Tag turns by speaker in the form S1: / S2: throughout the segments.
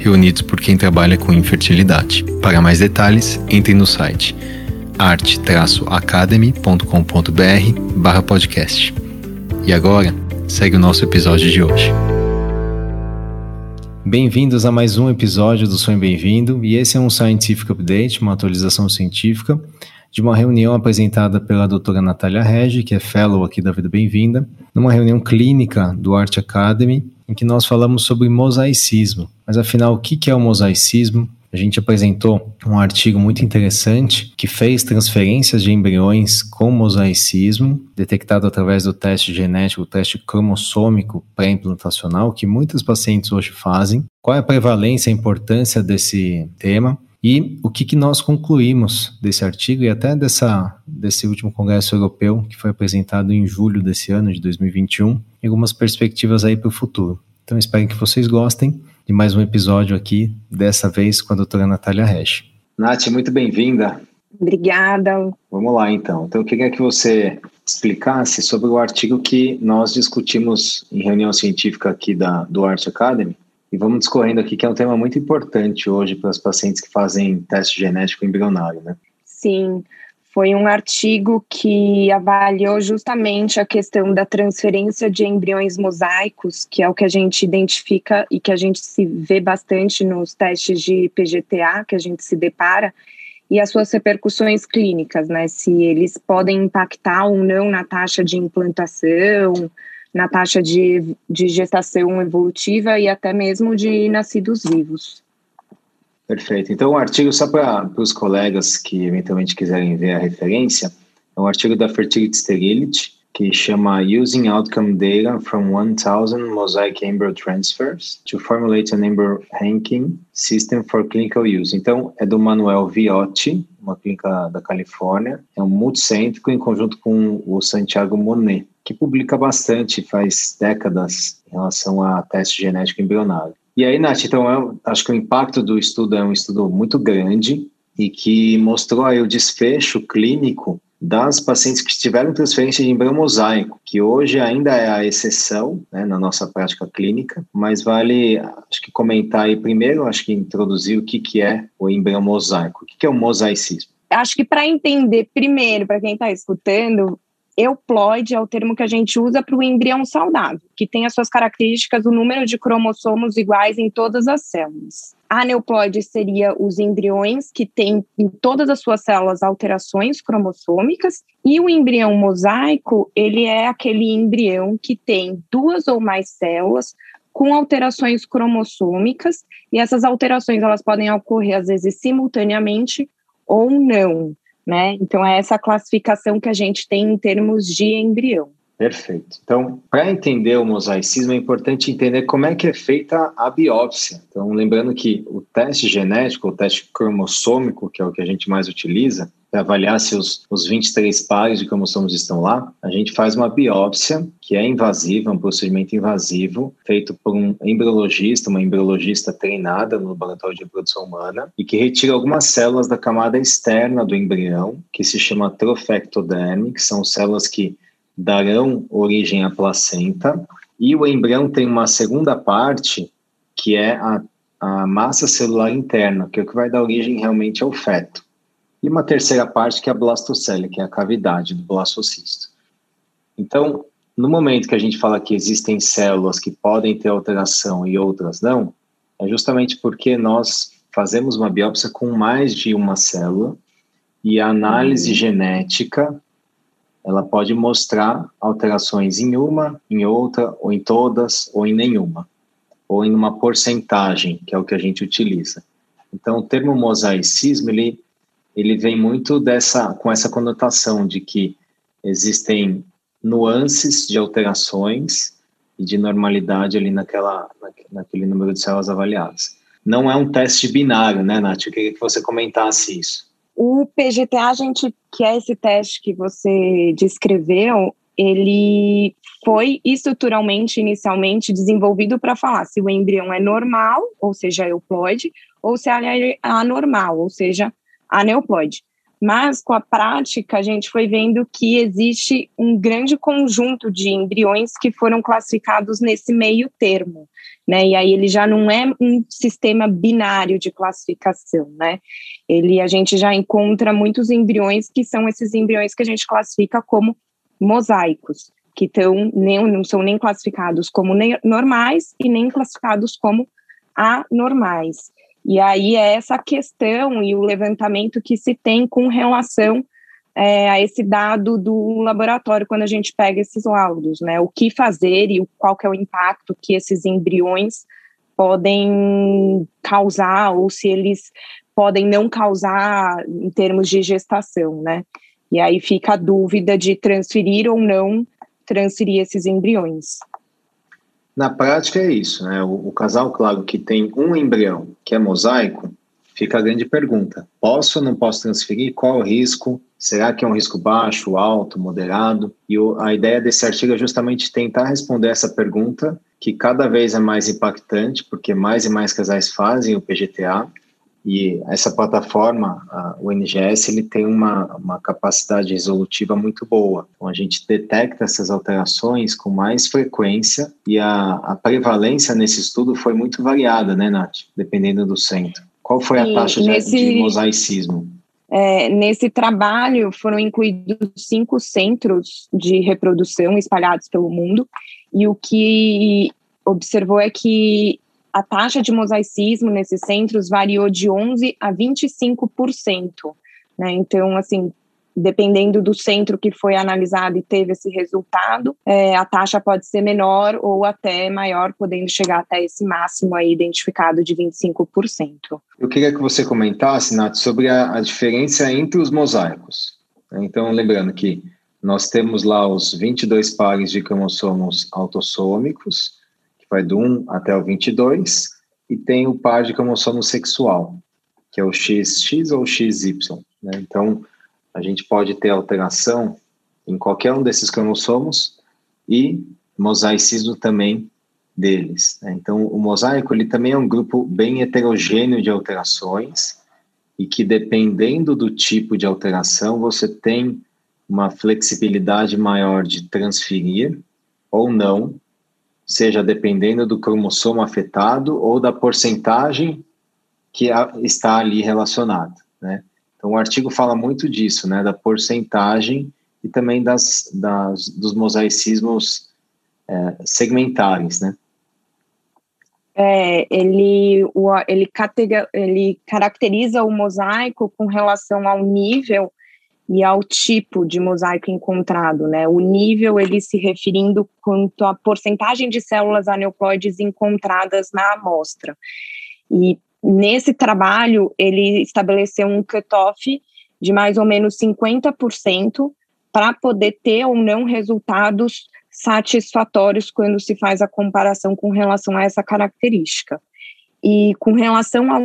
S1: reunidos por quem trabalha com infertilidade. Para mais detalhes, entre no site arte-academy.com.br barra podcast. E agora, segue o nosso episódio de hoje. Bem-vindos a mais um episódio do Sonho Bem-vindo, e esse é um Scientific Update, uma atualização científica de uma reunião apresentada pela doutora Natália Regi, que é fellow aqui da Vida Bem-vinda, numa reunião clínica do Art Academy, em que nós falamos sobre mosaicismo. Mas afinal, o que é o mosaicismo? A gente apresentou um artigo muito interessante que fez transferências de embriões com mosaicismo, detectado através do teste genético, o teste cromossômico pré-implantacional, que muitos pacientes hoje fazem. Qual é a prevalência a importância desse tema? E o que, que nós concluímos desse artigo e até dessa, desse último congresso europeu que foi apresentado em julho desse ano, de 2021, e algumas perspectivas aí para o futuro. Então espero que vocês gostem de mais um episódio aqui, dessa vez com a doutora Natália Resch.
S2: Nath, muito bem-vinda.
S3: Obrigada.
S2: Vamos lá, então. Então, eu queria que você explicasse sobre o artigo que nós discutimos em reunião científica aqui da, do Art Academy, e vamos discorrendo aqui, que é um tema muito importante hoje para os pacientes que fazem teste genético embrionário, né?
S3: Sim, foi um artigo que avaliou justamente a questão da transferência de embriões mosaicos, que é o que a gente identifica e que a gente se vê bastante nos testes de PGTA, que a gente se depara, e as suas repercussões clínicas, né? Se eles podem impactar ou não na taxa de implantação, na taxa de, de gestação evolutiva e até mesmo de nascidos vivos.
S2: Perfeito. Então, o artigo, só para os colegas que eventualmente quiserem ver a referência, é um artigo da Fertility Sterility, que chama Using Outcome Data from 1000 Mosaic Embryo Transfers to Formulate an Embryo Ranking System for Clinical Use. Então, é do Manuel Viotti, uma clínica da Califórnia, é um multicêntrico em conjunto com o Santiago Monet que publica bastante, faz décadas, em relação a teste genético embrionário. E aí, Nath, então, eu acho que o impacto do estudo é um estudo muito grande e que mostrou aí o desfecho clínico das pacientes que tiveram transferência de embrião mosaico, que hoje ainda é a exceção né, na nossa prática clínica, mas vale, acho que comentar aí primeiro, acho que introduzir o que, que é o embrião mosaico, o que, que é o mosaicismo.
S3: Acho que para entender primeiro, para quem está escutando, euploide é o termo que a gente usa para o embrião saudável, que tem as suas características, o número de cromossomos iguais em todas as células. Aneuploide seria os embriões que têm em todas as suas células alterações cromossômicas, e o embrião mosaico, ele é aquele embrião que tem duas ou mais células com alterações cromossômicas, e essas alterações elas podem ocorrer às vezes simultaneamente ou não né? Então é essa classificação que a gente tem em termos de embrião.
S2: Perfeito. Então, para entender o mosaicismo, é importante entender como é que é feita a biópsia. Então, lembrando que o teste genético, o teste cromossômico, que é o que a gente mais utiliza, para avaliar se os, os 23 pares de cromossomos estão lá, a gente faz uma biópsia, que é invasiva, um procedimento invasivo, feito por um embriologista, uma embriologista treinada no laboratório de reprodução humana, e que retira algumas células da camada externa do embrião, que se chama trofectoderme, que são células que darão origem à placenta, e o embrião tem uma segunda parte, que é a, a massa celular interna, que é o que vai dar origem realmente ao feto. E uma terceira parte, que é a blastocele, que é a cavidade do blastocisto. Então, no momento que a gente fala que existem células que podem ter alteração e outras não, é justamente porque nós fazemos uma biópsia com mais de uma célula e a análise uhum. genética ela pode mostrar alterações em uma, em outra, ou em todas, ou em nenhuma, ou em uma porcentagem, que é o que a gente utiliza. Então, o termo mosaicismo, ele, ele vem muito dessa, com essa conotação de que existem nuances de alterações e de normalidade ali naquela, naquele número de células avaliadas. não é um teste binário, né, Nath? Eu queria que você comentasse isso.
S3: O PGTA, a gente, que é esse teste que você descreveu, ele foi estruturalmente, inicialmente, desenvolvido para falar se o embrião é normal, ou seja, euploide, ou se ele é anormal, ou seja, aneuploide. Mas com a prática, a gente foi vendo que existe um grande conjunto de embriões que foram classificados nesse meio termo, né? E aí ele já não é um sistema binário de classificação, né? Ele a gente já encontra muitos embriões que são esses embriões que a gente classifica como mosaicos, que tão, nem, não são nem classificados como normais e nem classificados como anormais. E aí é essa questão e o levantamento que se tem com relação é, a esse dado do laboratório quando a gente pega esses laudos, né? O que fazer e qual que é o impacto que esses embriões podem causar ou se eles podem não causar em termos de gestação, né? E aí fica a dúvida de transferir ou não transferir esses embriões.
S2: Na prática é isso, né? O, o, casal, claro, que tem um embrião que é mosaico, fica a grande pergunta: posso ou não posso transferir? Qual o risco? Será que é um risco baixo, alto, moderado? E o, a ideia desse artigo é justamente tentar responder essa pergunta, que cada vez é mais impactante, porque mais e mais casais fazem o PGTA, e essa plataforma, o NGS, ele tem uma, uma capacidade resolutiva muito boa. Então, a gente detecta essas alterações com mais frequência e a, a prevalência nesse estudo foi muito variada, né, Nath? Dependendo do centro. Qual foi a taxa nesse, de, de mosaicismo?
S3: É, nesse trabalho foram incluídos cinco centros de reprodução espalhados pelo mundo e o que observou é que a taxa de mosaicismo nesses centros variou de 11% a 25%. Né? Então, assim, dependendo do centro que foi analisado e teve esse resultado, é, a taxa pode ser menor ou até maior, podendo chegar até esse máximo aí identificado de 25%.
S2: Eu queria que você comentasse, Nath, sobre a, a diferença entre os mosaicos. Então, lembrando que nós temos lá os 22 pares de cromossomos autossômicos, vai do 1 até o 22, e tem o par de cromossomo sexual, que é o XX ou XY. Né? Então, a gente pode ter alteração em qualquer um desses cromossomos e mosaicismo também deles. Né? Então, o mosaico ele também é um grupo bem heterogêneo de alterações e que, dependendo do tipo de alteração, você tem uma flexibilidade maior de transferir ou não seja dependendo do cromossomo afetado ou da porcentagem que está ali relacionada, né? Então, o artigo fala muito disso, né, da porcentagem e também das, das dos mosaicismos é, segmentares, né?
S3: É, ele, o, ele, ele caracteriza o mosaico com relação ao nível e ao tipo de mosaico encontrado, né? O nível ele se referindo quanto à porcentagem de células aneuploides encontradas na amostra. E nesse trabalho ele estabeleceu um cutoff de mais ou menos 50% para poder ter ou não resultados satisfatórios quando se faz a comparação com relação a essa característica. E com relação ao,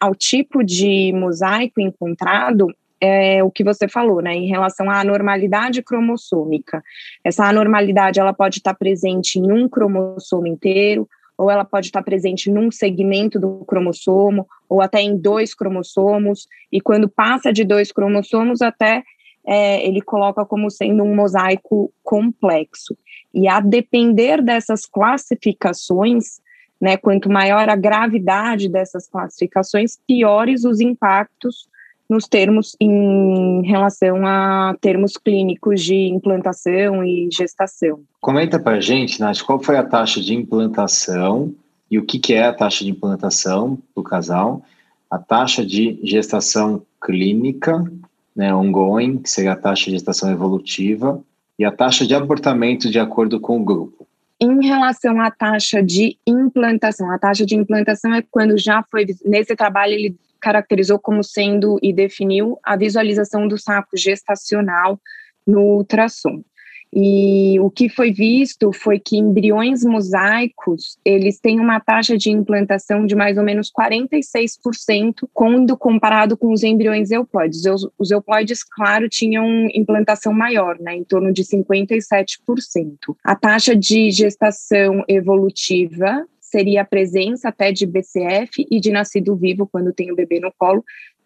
S3: ao tipo de mosaico encontrado, é o que você falou, né, em relação à anormalidade cromossômica. Essa anormalidade ela pode estar presente em um cromossomo inteiro, ou ela pode estar presente num segmento do cromossomo, ou até em dois cromossomos, e quando passa de dois cromossomos, até é, ele coloca como sendo um mosaico complexo. E a depender dessas classificações, né, quanto maior a gravidade dessas classificações, piores os impactos nos termos em relação a termos clínicos de implantação e gestação.
S2: Comenta para a gente, Nath, qual foi a taxa de implantação e o que, que é a taxa de implantação do casal, a taxa de gestação clínica, né, ongoing, que seria a taxa de gestação evolutiva, e a taxa de abortamento de acordo com o grupo.
S3: Em relação à taxa de implantação, a taxa de implantação é quando já foi, nesse trabalho ele caracterizou como sendo e definiu a visualização do saco gestacional no ultrassom. E o que foi visto foi que embriões mosaicos, eles têm uma taxa de implantação de mais ou menos 46% quando comparado com os embriões euploides. Os, os euploides, claro, tinham implantação maior, né, em torno de 57%. A taxa de gestação evolutiva seria a presença até de BCF e de nascido vivo quando tem o bebê no colo,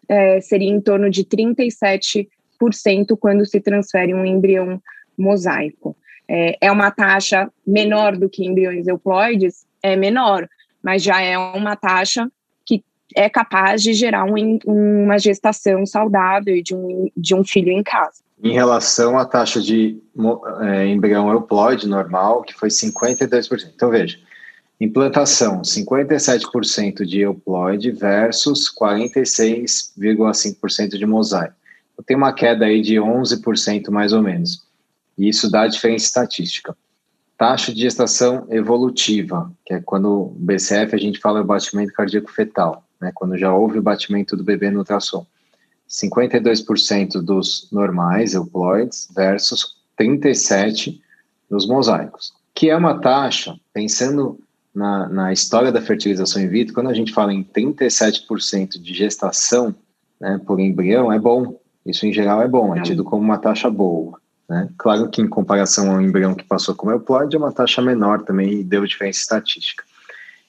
S3: é, seria em torno de 37% quando se transfere um embrião mosaico. É, é uma taxa menor do que embriões euploides? É menor, mas já é uma taxa que é capaz de gerar um, uma gestação saudável de um, de um filho em casa.
S2: Em relação à taxa de é, embrião euploide normal, que foi 52%. Então, veja, implantação, 57% de euploide versus 46,5% de mosaico. Então, tem uma queda aí de 11% mais ou menos. E isso dá a diferença estatística. Taxa de gestação evolutiva, que é quando o BCF a gente fala o batimento cardíaco fetal, né, quando já houve o batimento do bebê no ultrassom. 52% dos normais euploides versus 37% dos mosaicos, que é uma taxa, pensando na, na história da fertilização in vitro, quando a gente fala em 37% de gestação né, por embrião, é bom. Isso em geral é bom, é tido como uma taxa boa. Né? Claro que em comparação ao embrião que passou como euploide, é uma taxa menor também e deu diferença estatística.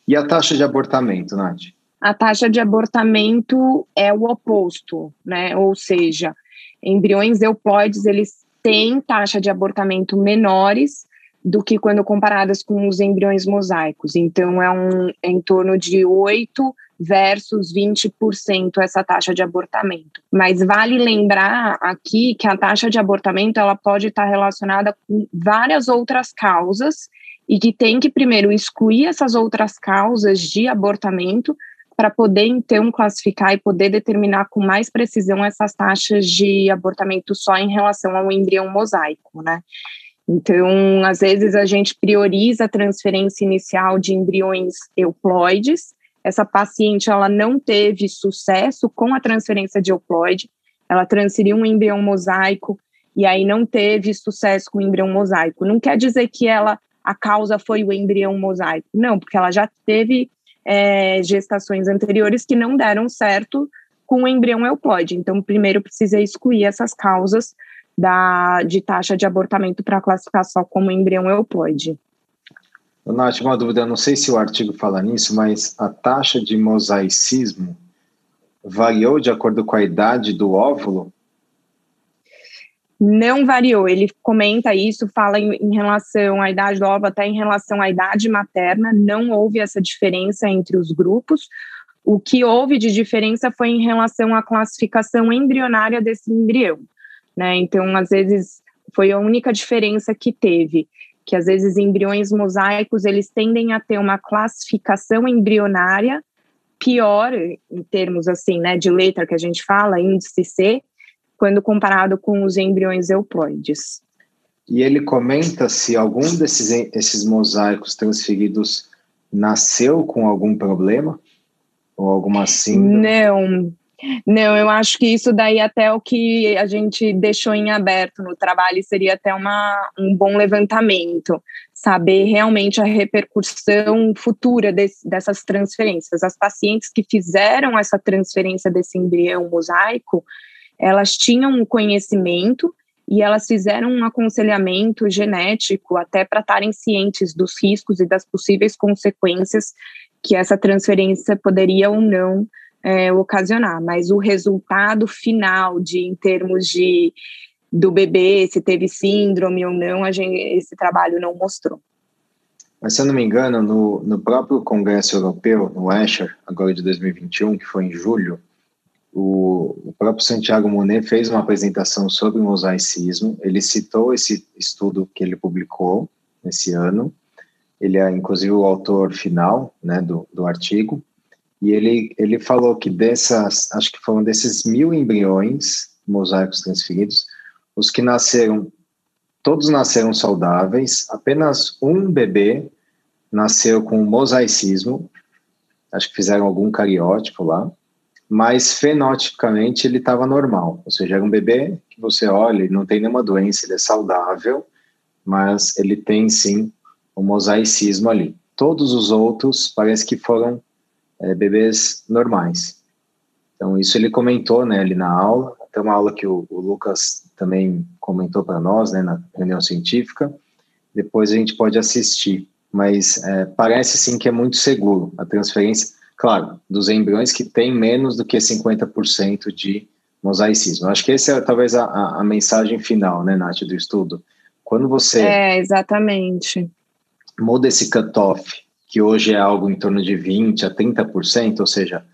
S2: E a taxa de abortamento, Nath?
S3: A taxa de abortamento é o oposto, né? Ou seja, embriões euploides, eles têm taxa de abortamento menores do que quando comparadas com os embriões mosaicos. Então, é, um, é em torno de 8 versus 20% essa taxa de abortamento. Mas vale lembrar aqui que a taxa de abortamento ela pode estar relacionada com várias outras causas e que tem que primeiro excluir essas outras causas de abortamento para poder então classificar e poder determinar com mais precisão essas taxas de abortamento só em relação ao embrião mosaico, né? Então, às vezes a gente prioriza a transferência inicial de embriões euploides essa paciente ela não teve sucesso com a transferência de euploide, ela transferiu um embrião mosaico e aí não teve sucesso com o embrião mosaico. Não quer dizer que ela a causa foi o embrião mosaico, não, porque ela já teve é, gestações anteriores que não deram certo com o embrião euploide. Então, primeiro precisa excluir essas causas da, de taxa de abortamento para classificar só como embrião euploide.
S2: Nath, uma dúvida, não sei se o artigo fala nisso, mas a taxa de mosaicismo variou de acordo com a idade do óvulo?
S3: Não variou. Ele comenta isso, fala em, em, relação à idade do óvulo, até em relação à idade materna, não houve essa diferença entre os grupos. O que houve de diferença foi em relação à classificação embrionária desse embrião. Né? Então, às vezes, foi a única diferença que teve que às vezes embriões mosaicos eles tendem a ter uma classificação embrionária pior em termos assim, né, de letra que a gente fala, índice C, quando comparado com os embriões euploides.
S2: E ele comenta se algum desses esses mosaicos transferidos nasceu com algum problema ou alguma síndrome?
S3: Não, não, eu acho que isso daí até o que a gente deixou em aberto no trabalho seria até uma, um bom levantamento, saber realmente a repercussão futura desse, dessas transferências. As pacientes que fizeram essa transferência desse embrião mosaico, elas tinham um conhecimento e elas fizeram um aconselhamento genético até para estarem cientes dos riscos e das possíveis consequências que essa transferência poderia ou não é, ocasionar, mas o resultado final de em termos de do bebê, se teve síndrome ou não, a gente, esse trabalho não mostrou.
S2: Mas se eu não me engano, no, no próprio Congresso Europeu, no Escher, agora de 2021, que foi em julho, o, o próprio Santiago Monet fez uma apresentação sobre o mosaicismo. Ele citou esse estudo que ele publicou esse ano. Ele é, inclusive, o autor final né, do, do artigo. E ele, ele falou que dessas, acho que foram desses mil embriões mosaicos transferidos, os que nasceram, todos nasceram saudáveis, apenas um bebê nasceu com mosaicismo, acho que fizeram algum cariótipo lá, mas fenotipicamente ele estava normal, ou seja, era um bebê que você olha não tem nenhuma doença, ele é saudável, mas ele tem sim um mosaicismo ali. Todos os outros parece que foram é, bebês normais. Então, isso ele comentou né, ali na aula, até uma aula que o, o Lucas também comentou para nós, né, na reunião científica. Depois a gente pode assistir, mas é, parece sim que é muito seguro a transferência, claro, dos embriões que tem menos do que 50% de mosaicismo. Acho que essa é talvez a, a, mensagem final, né, Nath, do estudo. Quando você.
S3: É, exatamente.
S2: Muda esse cutoff, que hoje é algo em torno de 20% a 30%, ou seja,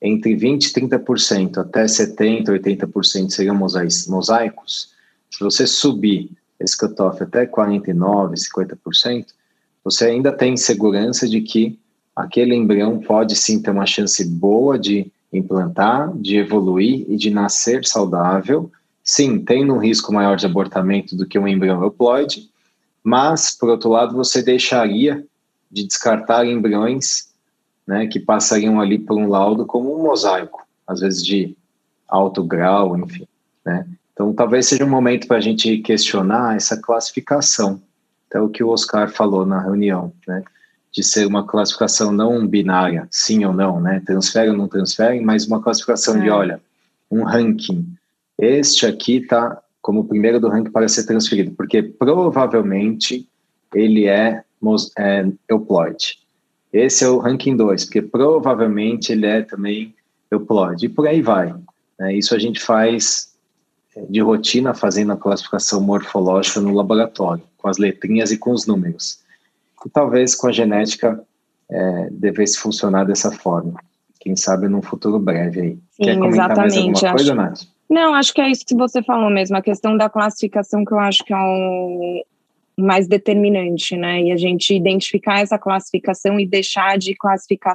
S2: entre 20% e 30%, até 70%, 80% seriam mosaicos. Se você subir esse cutoff até 49%, 50%, você ainda tem segurança de que aquele embrião pode sim ter uma chance boa de implantar, de evoluir e de nascer saudável. Sim, tem um risco maior de abortamento do que um embrião euploide, mas, por outro lado, você deixaria de descartar embriões né, que passariam ali por um laudo como um mosaico, às vezes de alto grau, enfim. Né? Então, talvez seja um momento para a gente questionar essa classificação, até o que o Oscar falou na reunião, né? de ser uma classificação não binária, sim ou não, né? Transfere ou não transfere, mas uma classificação é. de, olha, um ranking. Este aqui está como o primeiro do ranking para ser transferido, porque provavelmente ele é, é euploide. Esse é o ranking 2, porque provavelmente ele é também euploide, e por aí vai. Né? Isso a gente faz é, de rotina, fazendo a classificação morfológica no laboratório, com as letrinhas e com os números e talvez com a genética é, devesse funcionar dessa forma. Quem sabe num futuro breve aí.
S3: Sim, Quer comentar exatamente. mais alguma coisa, Nath? Não, acho que é isso que você falou mesmo, a questão da classificação que eu acho que é o mais determinante, né? E a gente identificar essa classificação e deixar de classificar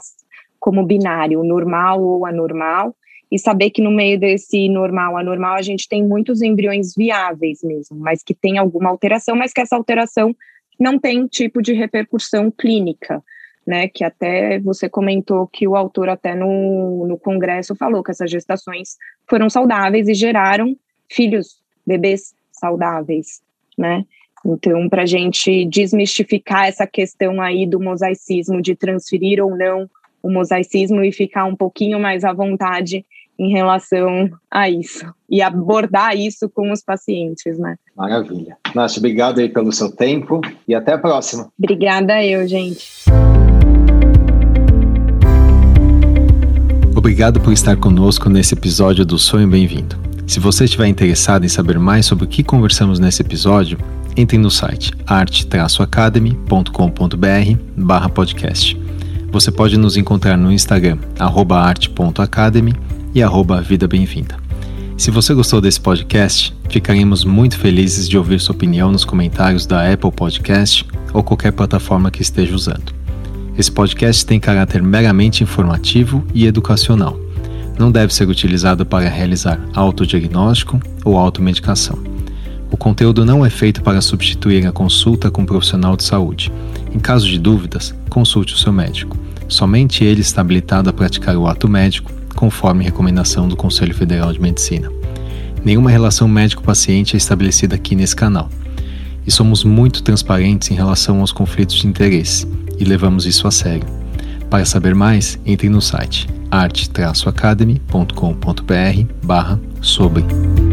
S3: como binário, normal ou anormal, e saber que no meio desse normal anormal a gente tem muitos embriões viáveis mesmo, mas que tem alguma alteração, mas que essa alteração não tem tipo de repercussão clínica, né? Que até você comentou que o autor até no, no congresso falou que essas gestações foram saudáveis e geraram filhos, bebês saudáveis, né? Então, para a gente desmistificar essa questão aí do mosaicismo, de transferir ou não o mosaicismo e ficar um pouquinho mais à vontade em relação a isso e abordar isso com os pacientes, né?
S2: Maravilha. Nath, obrigado aí pelo seu tempo e até a próxima.
S3: Obrigada eu, gente.
S1: Obrigado por estar conosco nesse episódio do Sonho Bem-vindo. Se você estiver interessado em saber mais sobre o que conversamos nesse episódio, entre no site arte-academy.com.br podcast. Você pode nos encontrar no Instagram, arte.academy e arroba Vida Bem-vinda. Se você gostou desse podcast, ficaremos muito felizes de ouvir sua opinião nos comentários da Apple Podcast ou qualquer plataforma que esteja usando. Esse podcast tem caráter meramente informativo e educacional. Não deve ser utilizado para realizar autodiagnóstico ou automedicação. O conteúdo não é feito para substituir a consulta com um profissional de saúde. Em caso de dúvidas, consulte o seu médico. Somente ele está habilitado a praticar o ato médico conforme recomendação do Conselho Federal de Medicina. Nenhuma relação médico-paciente é estabelecida aqui nesse canal. E somos muito transparentes em relação aos conflitos de interesse e levamos isso a sério. Para saber mais, entre no site arte-academy.com.br/sobre.